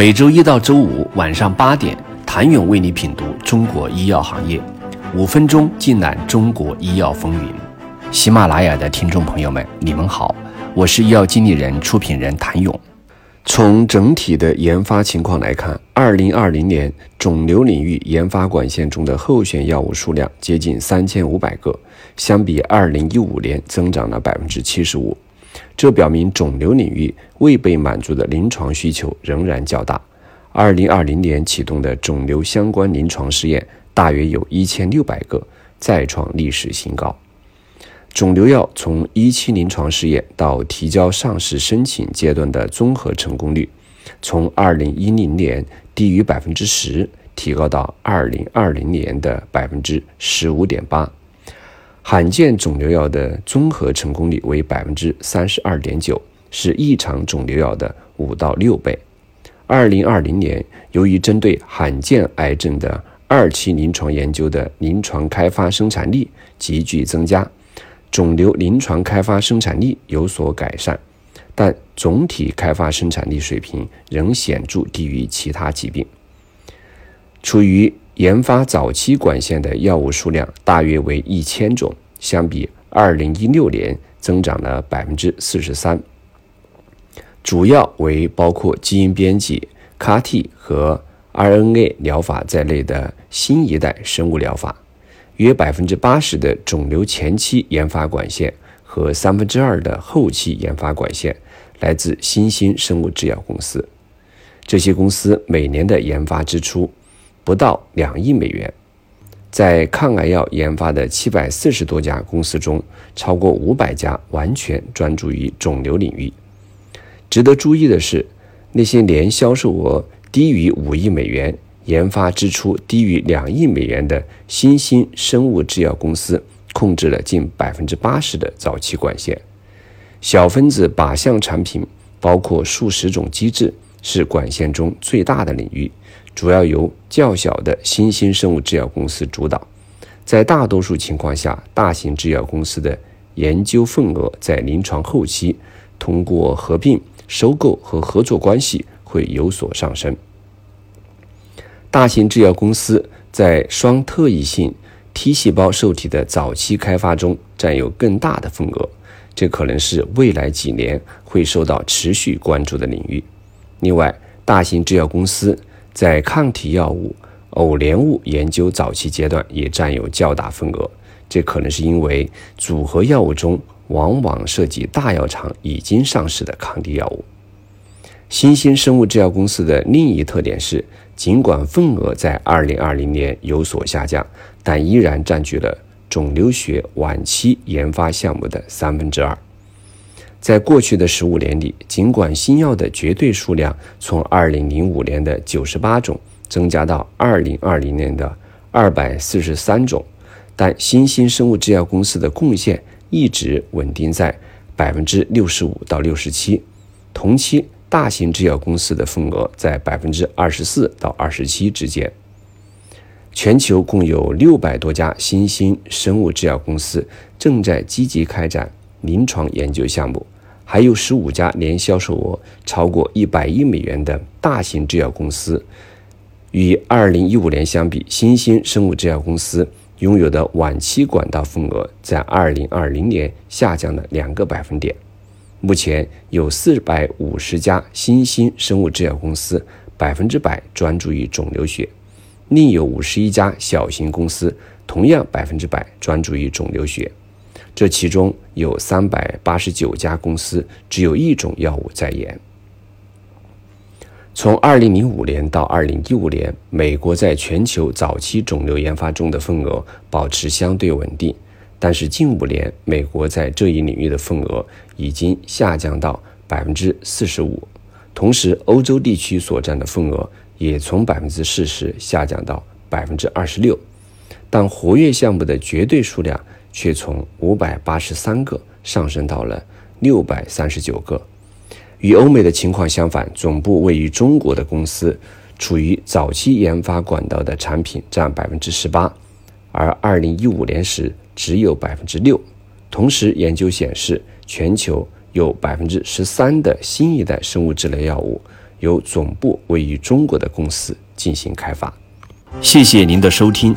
每周一到周五晚上八点，谭勇为你品读中国医药行业，五分钟尽览中国医药风云。喜马拉雅的听众朋友们，你们好，我是医药经理人、出品人谭勇。从整体的研发情况来看，二零二零年肿瘤领域研发管线中的候选药物数量接近三千五百个，相比二零一五年增长了百分之七十五。这表明肿瘤领域未被满足的临床需求仍然较大。二零二零年启动的肿瘤相关临床试验大约有一千六百个，再创历史新高。肿瘤药从一期临床试验到提交上市申请阶段的综合成功率，从二零一零年低于百分之十，提高到二零二零年的百分之十五点八。罕见肿瘤药的综合成功率为百分之三十二点九，是异常肿瘤药的五到六倍。二零二零年，由于针对罕见癌症的二期临床研究的临床开发生产力急剧增加，肿瘤临床开发生产力有所改善，但总体开发生产力水平仍显著低于其他疾病。处于研发早期管线的药物数量大约为一千种，相比二零一六年增长了百分之四十三。主要为包括基因编辑、CAR-T 和 RNA 疗法在内的新一代生物疗法。约百分之八十的肿瘤前期研发管线和三分之二的后期研发管线来自新兴生物制药公司。这些公司每年的研发支出。不到两亿美元，在抗癌药研发的七百四十多家公司中，超过五百家完全专注于肿瘤领域。值得注意的是，那些年销售额低于五亿美元、研发支出低于两亿美元的新兴生物制药公司，控制了近百分之八十的早期管线。小分子靶向产品包括数十种机制，是管线中最大的领域。主要由较小的新兴生物制药公司主导，在大多数情况下，大型制药公司的研究份额在临床后期通过合并、收购和合作关系会有所上升。大型制药公司在双特异性 T 细胞受体的早期开发中占有更大的份额，这可能是未来几年会受到持续关注的领域。另外，大型制药公司。在抗体药物、偶联物研究早期阶段也占有较大份额，这可能是因为组合药物中往往涉及大药厂已经上市的抗体药物。新兴生物制药公司的另一特点是，尽管份额在2020年有所下降，但依然占据了肿瘤学晚期研发项目的三分之二。在过去的十五年里，尽管新药的绝对数量从二零零五年的九十八种增加到二零二零年的二百四十三种，但新兴生物制药公司的贡献一直稳定在百分之六十五到六十七。同期，大型制药公司的份额在百分之二十四到二十七之间。全球共有六百多家新兴生物制药公司正在积极开展。临床研究项目，还有十五家年销售额超过一百亿美元的大型制药公司。与二零一五年相比，新兴生物制药公司拥有的晚期管道份额在二零二零年下降了两个百分点。目前有四百五十家新兴生物制药公司，百分之百专注于肿瘤学；另有五十一家小型公司，同样百分之百专注于肿瘤学。这其中有三百八十九家公司只有一种药物在研。从二零零五年到二零一五年，美国在全球早期肿瘤研发中的份额保持相对稳定，但是近五年，美国在这一领域的份额已经下降到百分之四十五，同时欧洲地区所占的份额也从百分之四十下降到百分之二十六，但活跃项目的绝对数量。却从五百八十三个上升到了六百三十九个。与欧美的情况相反，总部位于中国的公司处于早期研发管道的产品占百分之十八，而二零一五年时只有百分之六。同时，研究显示，全球有百分之十三的新一代生物治疗药物由总部位于中国的公司进行开发。谢谢您的收听。